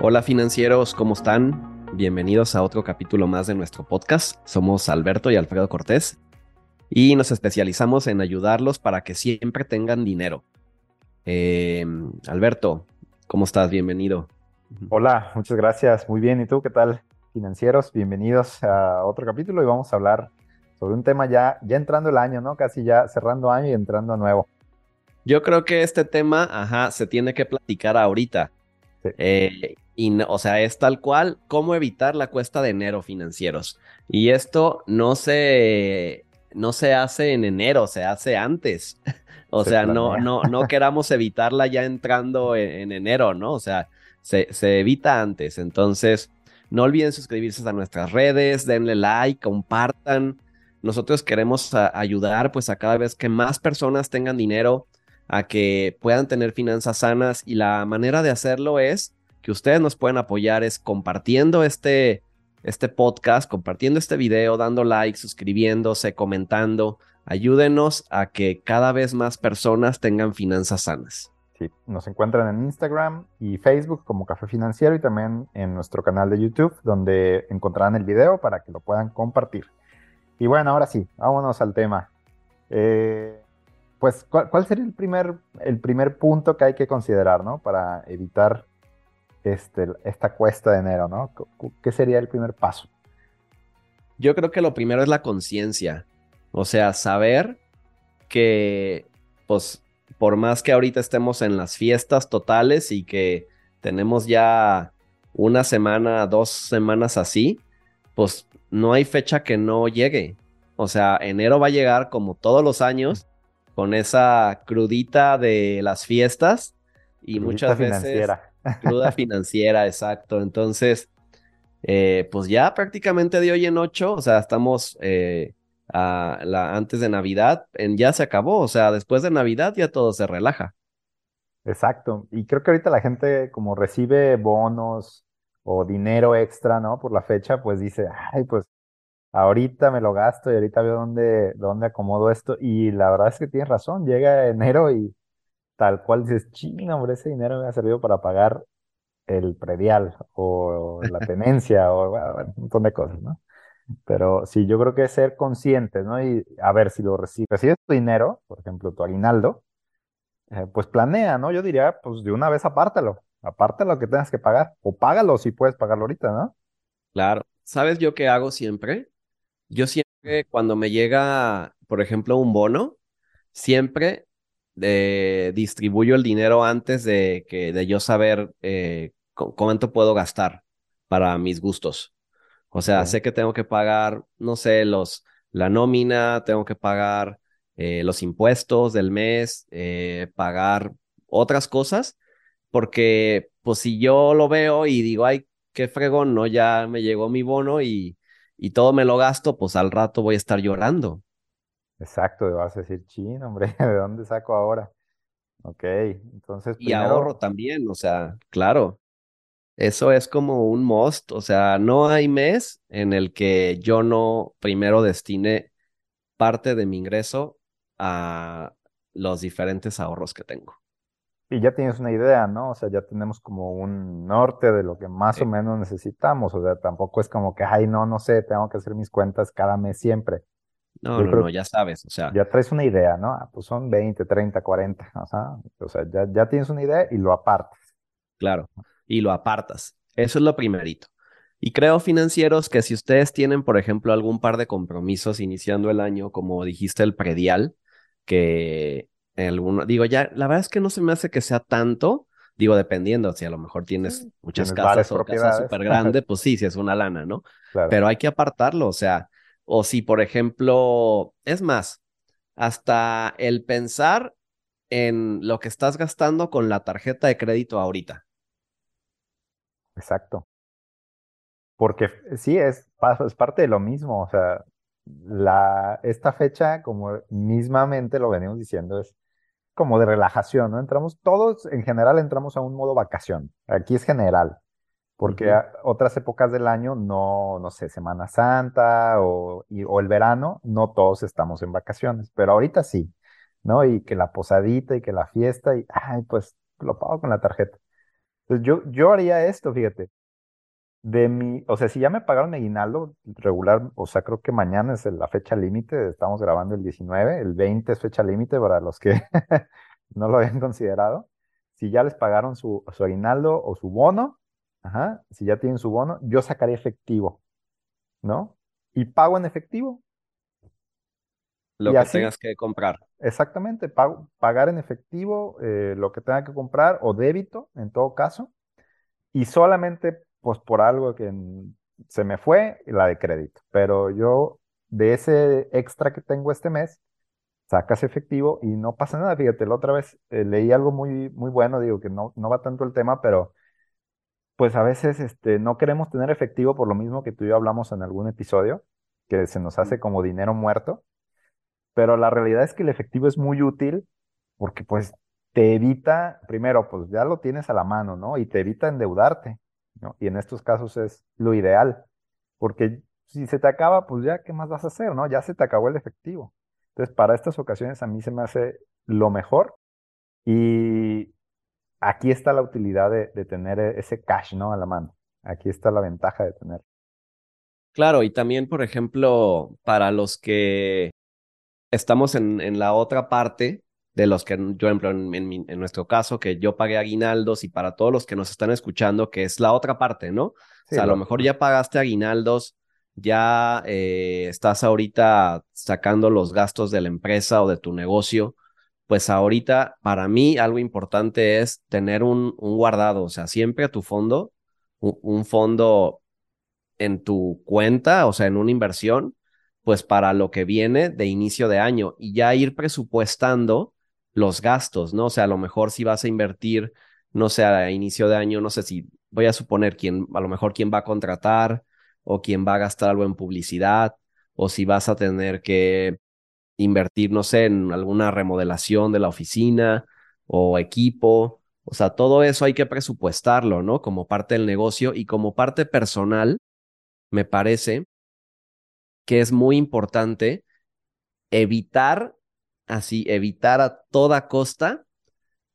Hola financieros, ¿cómo están? Bienvenidos a otro capítulo más de nuestro podcast. Somos Alberto y Alfredo Cortés y nos especializamos en ayudarlos para que siempre tengan dinero. Eh, Alberto, ¿cómo estás? Bienvenido. Hola, muchas gracias. Muy bien. ¿Y tú qué tal? Financieros, bienvenidos a otro capítulo y vamos a hablar sobre un tema ya, ya entrando el año, ¿no? Casi ya cerrando año y entrando a nuevo. Yo creo que este tema, ajá, se tiene que platicar ahorita. Eh, y, o sea, es tal cual, cómo evitar la cuesta de enero financieros. Y esto no se, no se hace en enero, se hace antes. o sea, no, no, no queramos evitarla ya entrando en, enero, ¿no? O sea, se, se, evita antes. Entonces, no olviden suscribirse a nuestras redes, denle like, compartan. Nosotros queremos ayudar pues a cada vez que más personas tengan dinero, a que puedan tener finanzas sanas y la manera de hacerlo es que ustedes nos pueden apoyar es compartiendo este, este podcast, compartiendo este video, dando like, suscribiéndose, comentando. Ayúdenos a que cada vez más personas tengan finanzas sanas. Sí, nos encuentran en Instagram y Facebook como Café Financiero y también en nuestro canal de YouTube donde encontrarán el video para que lo puedan compartir. Y bueno, ahora sí, vámonos al tema. Eh, pues, ¿cuál, ¿cuál, sería el primer, el primer punto que hay que considerar, ¿no? Para evitar este, esta cuesta de enero, ¿no? ¿Qué sería el primer paso? Yo creo que lo primero es la conciencia, o sea, saber que, pues, por más que ahorita estemos en las fiestas totales y que tenemos ya una semana, dos semanas así, pues no hay fecha que no llegue. O sea, enero va a llegar como todos los años con esa crudita de las fiestas y muchas veces Cruda financiera, exacto. Entonces, eh, pues ya prácticamente de hoy en ocho, o sea, estamos eh, la, antes de Navidad, en, ya se acabó, o sea, después de Navidad ya todo se relaja. Exacto. Y creo que ahorita la gente como recibe bonos o dinero extra, ¿no? Por la fecha, pues dice, ay, pues ahorita me lo gasto y ahorita veo dónde, dónde acomodo esto. Y la verdad es que tienes razón, llega enero y tal cual dices, ching, hombre, ese dinero me ha servido para pagar el predial o la tenencia o un montón de cosas, ¿no? Pero sí, yo creo que es ser consciente, ¿no? Y a ver, si lo recibes, recibes tu dinero, por ejemplo, tu aguinaldo, eh, pues planea, ¿no? Yo diría, pues de una vez apártalo, apártalo lo que tengas que pagar, o págalo si puedes pagarlo ahorita, ¿no? Claro. ¿Sabes yo qué hago siempre? Yo siempre, cuando me llega, por ejemplo, un bono, siempre distribuyo el dinero antes de, que, de yo saber eh, cuánto puedo gastar para mis gustos. O sea, sé que tengo que pagar, no sé, los, la nómina, tengo que pagar eh, los impuestos del mes, eh, pagar otras cosas, porque pues si yo lo veo y digo, ay, qué fregón, no, ya me llegó mi bono y, y todo me lo gasto, pues al rato voy a estar llorando. Exacto, vas a decir, chin, hombre, ¿de dónde saco ahora? Ok, entonces. Y ahorro también, o sea, claro. Eso es como un must, o sea, no hay mes en el que yo no primero destine parte de mi ingreso a los diferentes ahorros que tengo. Y ya tienes una idea, ¿no? O sea, ya tenemos como un norte de lo que más o menos necesitamos. O sea, tampoco es como que, ay, no, no sé, tengo que hacer mis cuentas cada mes siempre. No, no, no, ya sabes, o sea. Ya traes una idea, ¿no? Ah, pues son 20, 30, 40, o sea, o sea ya, ya tienes una idea y lo apartas. Claro, y lo apartas. Eso es lo primerito. Y creo, financieros, que si ustedes tienen, por ejemplo, algún par de compromisos iniciando el año, como dijiste, el predial, que alguno, digo, ya, la verdad es que no se me hace que sea tanto, digo, dependiendo, si a lo mejor tienes muchas casas o casas súper grandes, pues sí, si es una lana, ¿no? Claro. Pero hay que apartarlo, o sea, o si, por ejemplo, es más, hasta el pensar en lo que estás gastando con la tarjeta de crédito ahorita. Exacto. Porque sí, es, es parte de lo mismo. O sea, la, esta fecha, como mismamente lo venimos diciendo, es como de relajación, ¿no? Entramos, todos en general entramos a un modo vacación. Aquí es general. porque otras épocas del año no, no sé, Semana Santa o, o, el verano, no todos estamos en vacaciones, pero ahorita sí, ¿no? Y que la posadita y que la fiesta y, ay, pues lo pago con la tarjeta. Entonces yo, yo haría esto, fíjate, de mi, o sea, si ya me pagaron aguinaldo regular, o sea, creo que mañana es la fecha límite, estamos grabando el 19, el 20 es fecha límite para los que no lo habían considerado. Si ya les pagaron su, su aguinaldo o su bono, si ya tienen su bono, yo sacaré efectivo, ¿no? Y pago en efectivo. Lo que tengas que comprar. Exactamente, pago, pagar en efectivo eh, lo que tenga que comprar o débito, en todo caso, y solamente pues por algo que se me fue, la de crédito. Pero yo, de ese extra que tengo este mes, sacas efectivo y no pasa nada. Fíjate, la otra vez eh, leí algo muy, muy bueno, digo que no, no va tanto el tema, pero pues a veces este, no queremos tener efectivo por lo mismo que tú y yo hablamos en algún episodio, que se nos hace como dinero muerto, pero la realidad es que el efectivo es muy útil porque pues te evita, primero, pues ya lo tienes a la mano, ¿no? Y te evita endeudarte, ¿no? Y en estos casos es lo ideal, porque si se te acaba, pues ya, ¿qué más vas a hacer, no? Ya se te acabó el efectivo. Entonces, para estas ocasiones a mí se me hace lo mejor y aquí está la utilidad de, tener e, ese cash, ¿no? A la mano. Aquí está la ventaja de tener. Claro, y también, por ejemplo, para los que estamos en, en la otra parte, de los que, yo, ejemplo, en, en, nuestro caso, que yo pagué aguinaldos y para todos los que nos están escuchando, que es la otra parte, ¿no? o sea, a lo mejor ya pagaste aguinaldos, ya eh, estás ahorita sacando los gastos de la empresa o de tu negocio, pues ahorita para mí algo importante es tener un, un guardado, o sea, siempre a tu fondo, un, fondo en tu cuenta, o sea, en una inversión, pues para lo que viene de inicio de año y ya ir presupuestando los gastos, ¿no? O sea, a lo mejor si vas a invertir, no sé, a inicio de año, no sé si voy a suponer quién, a lo mejor quién va a contratar o quién va a gastar algo en publicidad o si vas a tener que invertir, no sé, en alguna remodelación de la oficina o equipo. O sea, todo eso hay que presupuestarlo, ¿no? Como parte del negocio y como parte personal, me parece que es muy importante evitar, así, evitar a toda costa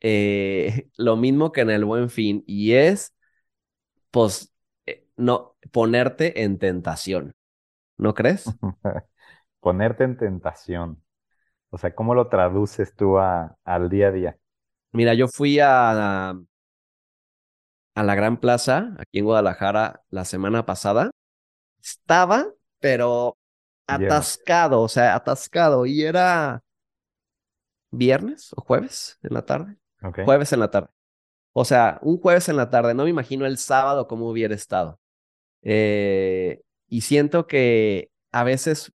eh, lo mismo que en el buen fin y es, pues, eh, no, ponerte en tentación. ¿No crees? ponerte en tentación. O sea, ¿cómo lo traduces tú a, al día a día? Mira, yo fui a, a la Gran Plaza, aquí en Guadalajara, la semana pasada. Estaba, pero atascado, o sea, atascado. Y era viernes o jueves en la tarde. Jueves en la tarde. O sea, un jueves en la tarde. No me imagino el sábado cómo hubiera estado. Eh, y siento que a veces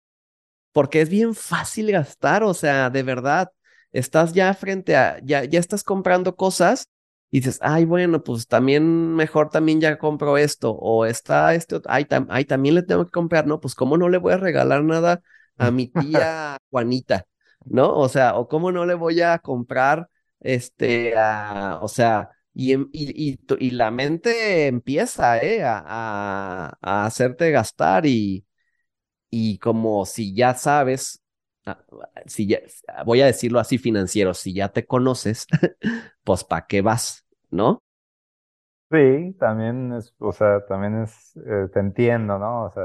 porque es bien fácil gastar, o sea, de verdad, estás ya frente a, ya, ya estás comprando cosas y dices, ay, bueno, pues también mejor también ya compro esto, o está este, ay, también le tengo que comprar, no, pues cómo no le voy a regalar nada a mi tía Juanita, ¿no? O sea, o cómo no le voy a comprar, este, o sea, y, y, y, la mente empieza, ¿eh? a, a hacerte gastar y, y como si ya sabes, ah, si ya, voy a decirlo así financiero, si ya te conoces, pues ¿para qué vas? ¿No? Sí, también es, o sea, también es, eh, te entiendo, ¿no? O sea,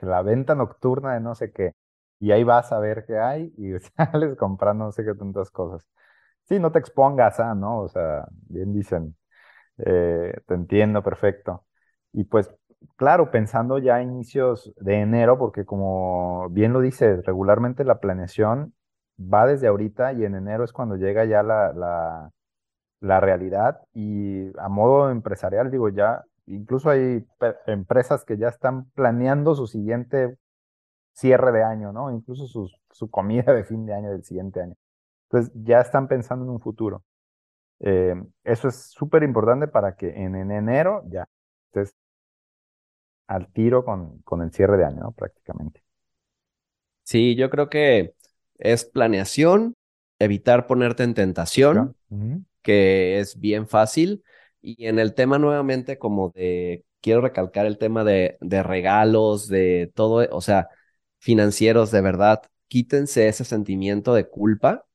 la venta nocturna de no sé qué, y ahí vas a ver qué hay y sales comprando no sé qué tantas cosas. Sí, no te expongas a, ¿no? O sea, bien dicen, eh, te entiendo perfecto. Y pues claro, pensando ya a inicios de enero, porque como bien lo dice, regularmente la planeación va desde ahorita y en enero es cuando llega ya la, la realidad y a modo empresarial, digo, ya incluso hay empresas que ya están planeando su siguiente cierre de año, ¿no? Incluso su, su comida de fin de año del siguiente año. Entonces ya están pensando en un futuro. Eh, eso es súper importante para que en, en enero ya estés al tiro con, con el cierre de año, ¿no? Prácticamente. Sí, yo creo que es planeación, evitar ponerte en tentación, que es bien fácil, Y en el tema nuevamente como de, quiero recalcar el tema de, de regalos, de todo, o sea, financieros, de verdad, quítense ese sentimiento de culpa,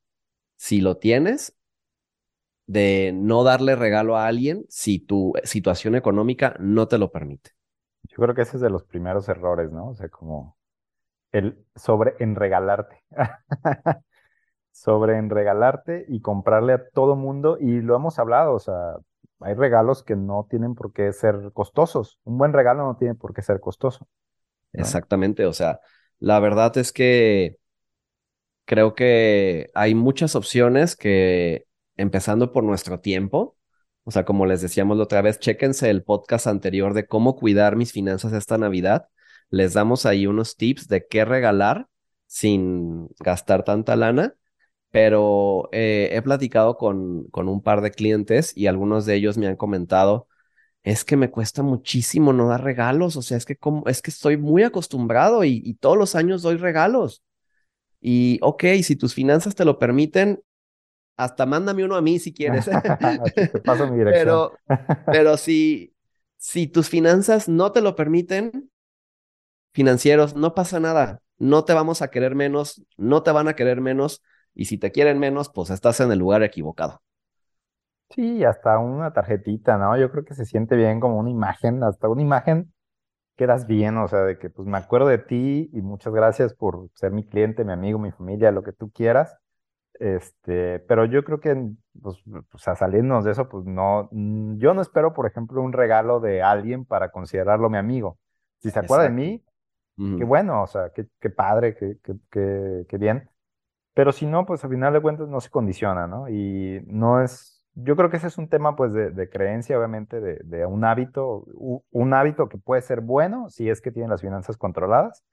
si lo tienes, de no darle regalo a alguien si tu situación económica no te lo permite. Yo creo que ese es de los primeros errores, ¿no? O sea, como el sobre en regalarte. sobre en regalarte y comprarle a todo mundo. Y lo hemos hablado, o sea, hay regalos que no tienen por qué ser costosos. Un buen regalo no tiene por qué ser costoso. Exactamente, o sea, la verdad es que creo que hay muchas opciones que, empezando por nuestro tiempo, o sea, como les decíamos la otra vez, chéquense el podcast anterior de cómo cuidar mis finanzas esta Navidad. Les damos ahí unos tips de qué regalar sin gastar tanta lana pero eh, he platicado con, con un par de clientes y algunos de ellos me han comentado, es que me cuesta muchísimo no dar regalos, o sea, es que, como, es que estoy muy acostumbrado y, todos los años doy regalos. Y ok, si tus finanzas te lo permiten, hasta mándame uno a mí si quieres. te paso mi dirección. Pero, pero si, si tus finanzas no te lo permiten, financieros, no pasa nada. No te vamos a querer menos, no te van a querer menos y si te quieren menos, pues estás en el lugar equivocado. Sí, hasta una tarjetita, ¿no? Yo creo que se siente bien como una imagen, hasta una imagen quedas bien, o sea, de que pues me acuerdo de ti y muchas gracias por ser mi cliente, mi amigo, mi familia, lo que tú quieras. Este, pero yo creo que, pues, pues a salirnos de eso, pues no, mm, yo no espero, por ejemplo, un regalo de alguien para considerarlo mi amigo. Si se acuerda de mí, qué bueno, o sea, qué, qué padre, qué, qué, qué, qué bien. Pero si no, pues al final de cuentas no se condiciona, ¿no? Y no es, yo creo que ese es un tema pues de, creencia, obviamente, de, un hábito, un hábito que puede ser bueno si es que tiene las finanzas controladas,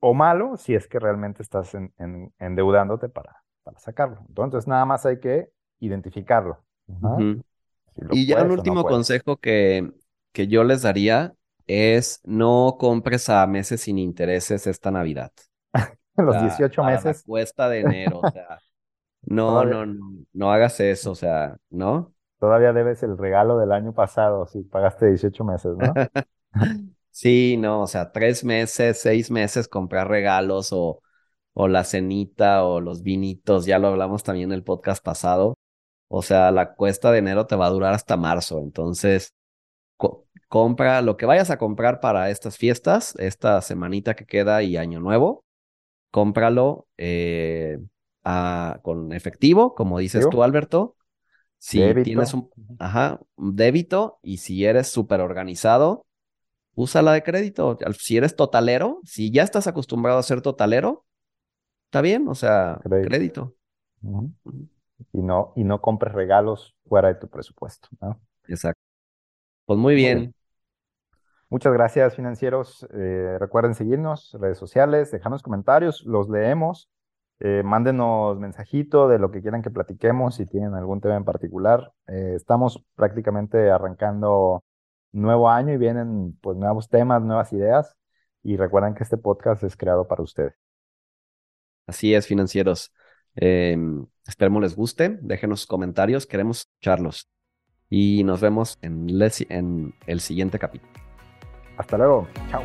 o malo si es que realmente estás en, endeudándote para, para sacarlo. Entonces nada más hay que identificarlo. y ya un último consejo que, que yo les daría es no compres a meses sin intereses esta Navidad. los 18 meses. cuesta de enero, o sea, no, no, no, no hagas eso, o sea, ¿no? Todavía debes el regalo del año pasado si pagaste 18 meses, ¿no? sí, no, o sea, tres meses, seis meses comprar regalos o, o la cenita o los vinitos, ya lo hablamos también en el podcast pasado. O sea, la cuesta de enero te va a durar hasta marzo, entonces compra lo que vayas a comprar para estas fiestas, esta semanita que queda y año nuevo, cómpralo eh, con efectivo, como dices tú, Alberto. Si tienes un, ajá, débito y si eres súper organizado, úsala de crédito. Si eres totalero, si ya estás acostumbrado a ser totalero, está bien, o sea, crédito. Y no, y no compres regalos fuera de tu presupuesto, Exacto. Pues muy bien. Muchas gracias, financieros. Eh, recuerden seguirnos, redes sociales, dejarnos comentarios, los leemos. Eh, mándenos mensajito de lo que quieran que platiquemos, si tienen algún tema en particular. Eh, estamos prácticamente arrancando nuevo año y vienen pues nuevos temas, nuevas ideas. Y recuerden que este podcast es creado para ustedes. Así es, financieros. Em, esperemos les guste. Déjenos comentarios, queremos escucharlos. Y nos vemos en el siguiente capítulo. Hasta luego. Chao.